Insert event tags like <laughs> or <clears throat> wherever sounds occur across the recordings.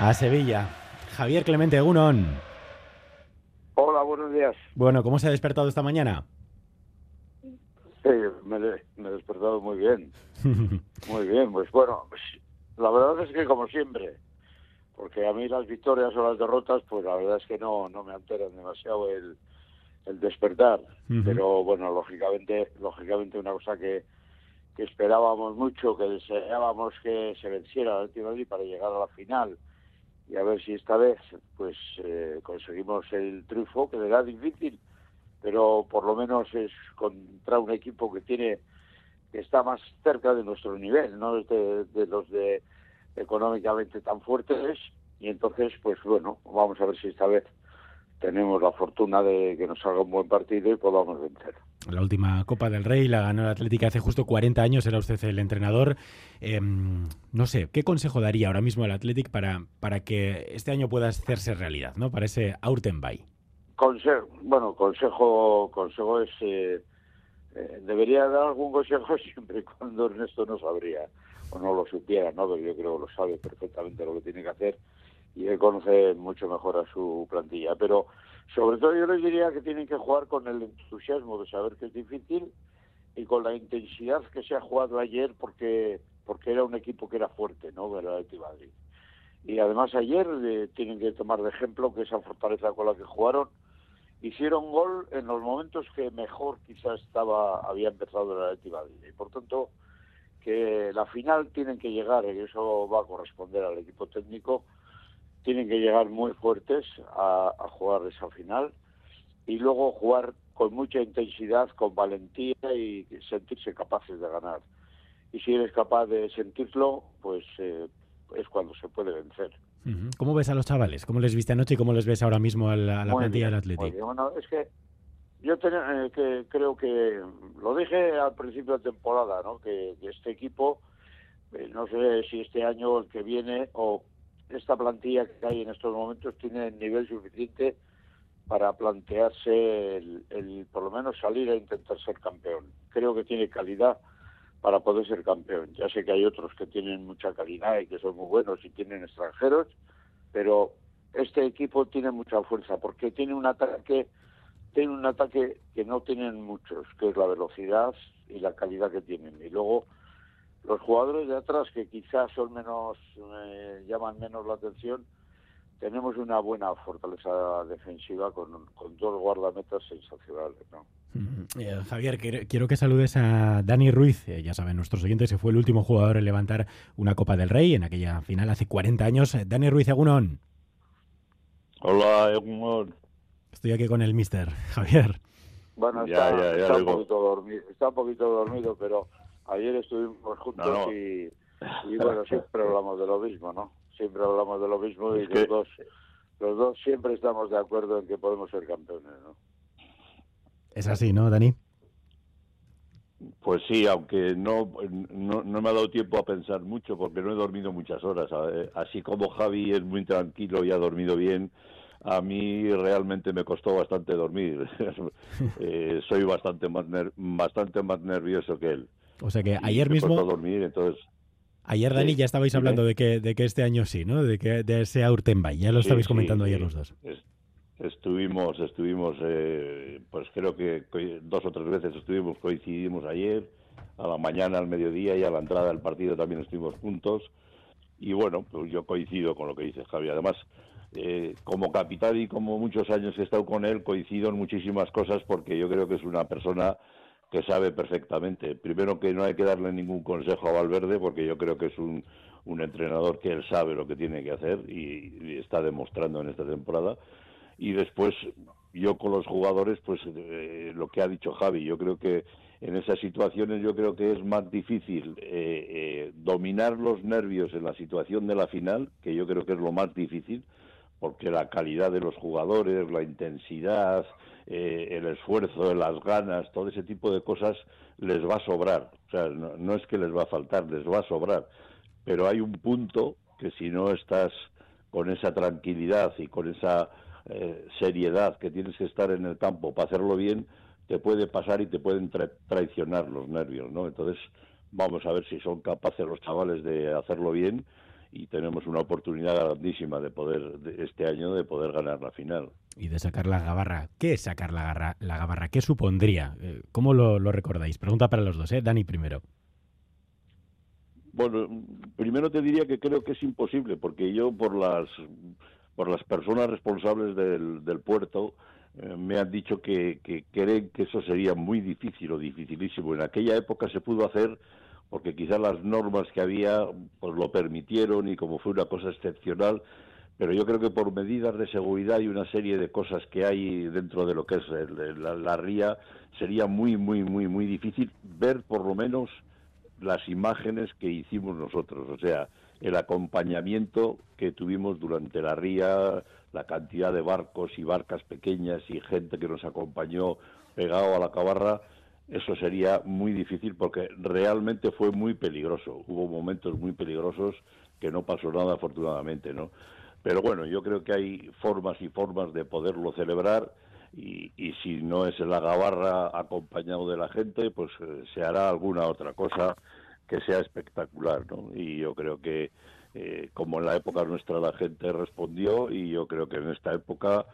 A Sevilla. Javier Clemente Gunón. Hola, buenos días. Bueno, ¿cómo se ha despertado esta mañana? Sí, me, me he despertado muy bien. <laughs> muy bien, pues bueno, pues, la verdad es que como siempre, porque a mí las victorias o las derrotas, pues la verdad es que no, no me alteran demasiado el, el despertar. Pero bueno, lógicamente, lógicamente una cosa que, que esperábamos mucho, que deseábamos que se venciera el Madrid para llegar a la final y a ver si esta vez pues eh, conseguimos el triunfo, que será difícil, pero por lo menos es contra un equipo que tiene que está más cerca de nuestro nivel, no de, de los de económicamente tan fuertes y entonces pues bueno, vamos a ver si esta vez tenemos la fortuna de que nos salga un buen partido y podamos vencer. La última Copa del Rey la ganó el Atlético hace justo 40 años, era usted el entrenador. Em, no sé, ¿qué consejo daría ahora mismo al Atlético para, para que este año pueda hacerse realidad, ¿no? para ese Aurtenbay? Consejo, bueno, consejo, consejo es... Eh, eh, debería dar algún consejo <laughs> siempre y cuando Ernesto no sabría o no lo supiera, ¿no? Pero yo creo que lo sabe perfectamente lo que tiene que hacer y él conoce mucho mejor a su plantilla. Pero sobre todo yo les diría que tienen que jugar con el entusiasmo de saber que es difícil y con la intensidad que se ha jugado ayer porque porque era un equipo que era fuerte, ¿no? El Madrid. Y además ayer eh, tienen que tomar de ejemplo que esa fortaleza con la que jugaron hicieron gol en los momentos que mejor quizás estaba había empezado el Atleti Madrid. Y por tanto que la final tienen que llegar y eso va a corresponder al equipo técnico tienen que llegar muy fuertes a, jugar esa final y luego jugar con mucha intensidad, con valentía y sentirse capaces de ganar. Y si eres capaz de sentirlo, pues eh, es cuando se puede vencer. ¿Cómo ves a los chavales? ¿Cómo les viste anoche y cómo les ves ahora mismo a la, plantilla del Atlético? Bueno, es que yo eh, que creo que lo dije al principio de temporada, ¿no? que, este equipo, eh, no sé si este año o el que viene, o esta plantilla que hay en estos momentos tiene el nivel suficiente para plantearse el, por lo menos salir a intentar ser campeón. Creo que tiene calidad para poder ser campeón. Ya sé que hay otros que tienen mucha calidad y que son muy buenos y tienen extranjeros, pero este equipo tiene mucha fuerza porque tiene un ataque tiene un ataque que no tienen muchos, que es la velocidad y la calidad que tienen. Y luego los jugadores de atrás que quizás son menos eh, llaman menos la atención tenemos una buena fortaleza defensiva con, dos guardametas sensacionales ¿no? Eh, Javier, quiero que saludes a Dani Ruiz. Eh, ya saben, nuestros oyentes, se fue el último jugador en levantar una Copa del Rey en aquella final hace 40 años. Dani Ruiz, Egunon. Hola, Egunon. Estoy aquí con el mister, Javier. Bueno, está, un poquito dormido, está un poquito dormido, pero ayer estuvimos juntos Y, bueno, siempre hablamos de lo mismo, ¿no? Siempre hablamos de lo mismo y los dos los dos siempre estamos de acuerdo en que podemos ser campeones, ¿no? Es así, ¿no, Dani? Pues sí, aunque no, no, no, me ha dado tiempo a pensar mucho porque no he dormido muchas horas. Así como Javi es muy tranquilo y ha dormido bien, a mí realmente me costó bastante dormir. <laughs> Eh, soy bastante más, bastante más nervioso que él. O sea que ayer mismo... dormir, entonces... Ayer, Dani, ya estabais hablando de que, de que este año sí, ¿no? De que de ese Aurtenbay. Ya lo estabais comentando ayer los dos. Estuvimos, estuvimos, eh, pues creo que dos o tres veces estuvimos, coincidimos ayer, a la mañana, al mediodía y a la entrada del partido también estuvimos juntos. Y bueno, pues yo coincido con lo que dice Javi. Además, eh, como capitán y como muchos años he estado con él, coincido en muchísimas cosas porque yo creo que es una persona que sabe perfectamente. Primero que no hay que darle ningún consejo a Valverde porque yo creo que es un, un entrenador que él sabe lo que tiene que hacer y, está demostrando en esta temporada. Y después yo con los jugadores, pues eh, lo que ha dicho Javi, yo creo que en esas situaciones yo creo que es más difícil eh, eh, dominar los nervios en la situación de la final, que yo creo que es lo más difícil, porque la calidad de los jugadores, la intensidad, eh, el esfuerzo, las ganas, todo ese tipo de cosas les va a sobrar. O sea, no, es que les va a faltar, les va a sobrar. Pero hay un punto que si no estás con esa tranquilidad y con esa eh, seriedad que tienes que estar en el campo para hacerlo bien, te puede pasar y te pueden traicionar los nervios, ¿no? Entonces, vamos a ver si son capaces los chavales de hacerlo bien y tenemos una oportunidad grandísima de poder este año de poder ganar la final y de sacar la gabarra. ¿Qué es sacar la, garra, la gabarra? ¿Qué supondría? Eh, ¿Cómo lo, lo, recordáis? Pregunta para los dos, ¿eh? Dani primero. Bueno, primero te diría que creo que es imposible, porque yo por las por las personas responsables del, del puerto eh, me han dicho que, que creen que eso sería muy difícil o dificilísimo. En aquella época se pudo hacer porque quizás las normas que había pues lo permitieron y como fue una cosa excepcional, pero yo creo que por medidas de seguridad y una serie de cosas que hay dentro de lo que es la, la, ría, sería muy, muy, muy, muy difícil ver por lo menos las imágenes que hicimos nosotros, o sea, el acompañamiento que tuvimos durante la ría, la cantidad de barcos y barcas pequeñas y gente que nos acompañó pegado a la cabarra, eso sería muy difícil porque realmente fue muy peligroso. Hubo momentos muy peligrosos que no pasó nada afortunadamente, ¿no? Pero bueno, yo creo que hay formas y formas de poderlo celebrar y, y si no es la gabarra acompañado de la gente, pues eh, se hará alguna otra cosa que sea espectacular, ¿no? Y yo creo que eh, como en la época nuestra la gente respondió y yo creo que en esta época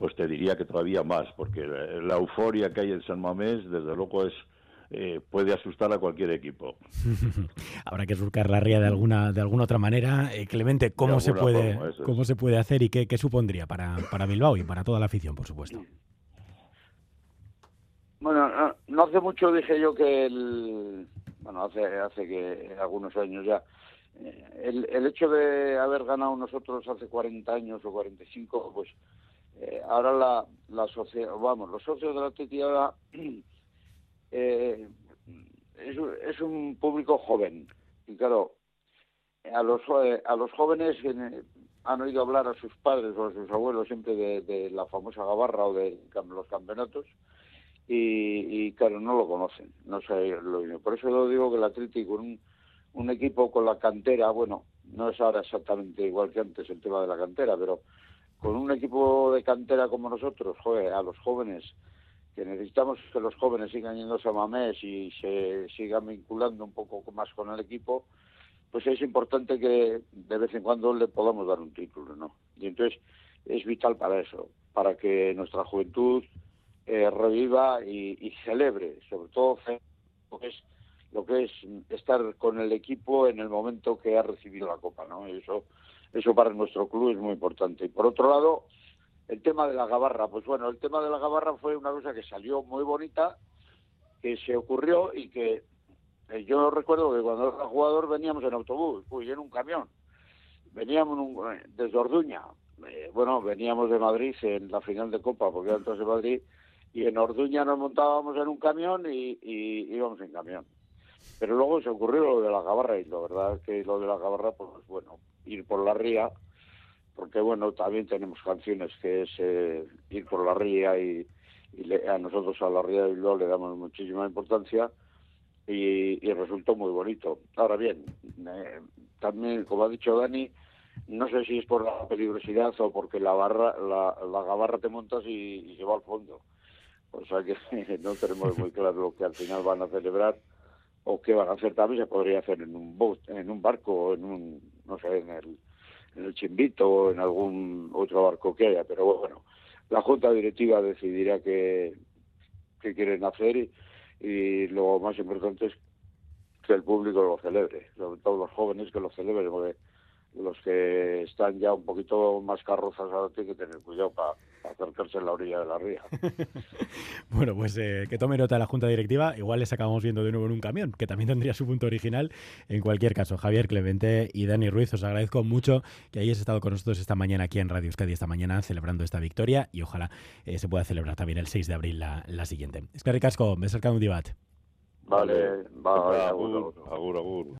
pues te diría que todavía más, porque la, euforia que hay en San Mamés desde luego es eh, puede asustar a cualquier equipo. <laughs> Habrá que surcar la ría de alguna de alguna otra manera. Eh, Clemente, ¿cómo se puede cómo se puede hacer y qué, qué supondría para, para Bilbao y para toda la afición, por supuesto? Bueno, no, hace mucho dije yo que el, bueno, hace hace que algunos años ya eh, el, el hecho de haber ganado nosotros hace 40 años o 45, pues eh, ahora la, la sociedad, vamos, los socios de la Atleti ahora <clears throat> eh, es, es, un público joven y claro, a los a los jóvenes han oído hablar a sus padres o a sus abuelos siempre de, la famosa gabarra o de los campeonatos y, y, claro, no lo conocen, no sé lo. Por eso lo digo que el Atlético, un, un equipo con la cantera, bueno, no es ahora exactamente igual que antes el tema de la cantera, pero con un equipo de cantera como nosotros, joder, a los jóvenes, que necesitamos que los jóvenes sigan yendo a Mamés y se sigan vinculando un poco más con el equipo, pues es importante que de vez en cuando le podamos dar un título, ¿no? Y entonces es vital para eso, para que nuestra juventud eh, reviva y, y, celebre, sobre todo lo que, es, lo que es estar con el equipo en el momento que ha recibido la copa, ¿no? Y eso, eso para nuestro club es muy importante. Y por otro lado, el tema de la gabarra, pues bueno, el tema de la gabarra fue una cosa que salió muy bonita, que se ocurrió y que eh, yo recuerdo que cuando era jugador veníamos en autobús, uy, en un camión, veníamos un, eh, desde Orduña, eh, bueno, veníamos de Madrid en la final de Copa, porque antes de Madrid, y en Orduña nos montábamos en un camión y, y íbamos en camión. Pero luego se ocurrió lo de la gabarra y la verdad es que lo de la gabarra, pues bueno, ir por la ría, porque bueno, también tenemos canciones que es eh, ir por la ría y, y le, a nosotros a la ría de Bilbao le damos muchísima importancia y, y resultó muy bonito. Ahora bien, eh, también, como ha dicho Dani, no sé si es por la peligrosidad o porque la barra, la, la gabarra te montas y, y se va al fondo. O sea que <laughs> no tenemos muy claro lo que al final van a celebrar o qué van a hacer también se podría hacer en un boat, en un barco, en un, no sé, en el, en el Chimbito o en algún otro barco que haya, pero bueno, la Junta Directiva decidirá qué, qué quieren hacer y, y lo más importante es que el público lo celebre, sobre todo los jóvenes que lo celebren, porque los que están ya un poquito más carrozas ahora tienen que tener cuidado para acercarse a la orilla de la ría. <laughs> bueno, pues eh, que tome nota la Junta Directiva. Igual les acabamos viendo de nuevo en un camión, que también tendría su punto original. En cualquier caso, Javier Clemente y Dani Ruiz, os agradezco mucho que hayáis estado con nosotros esta mañana aquí en Radio Euskadi, esta mañana celebrando esta victoria y ojalá eh, se pueda celebrar también el 6 de abril la, la siguiente. Es que ricasco, me un dibat. Vale, vale, agur, agur. agur.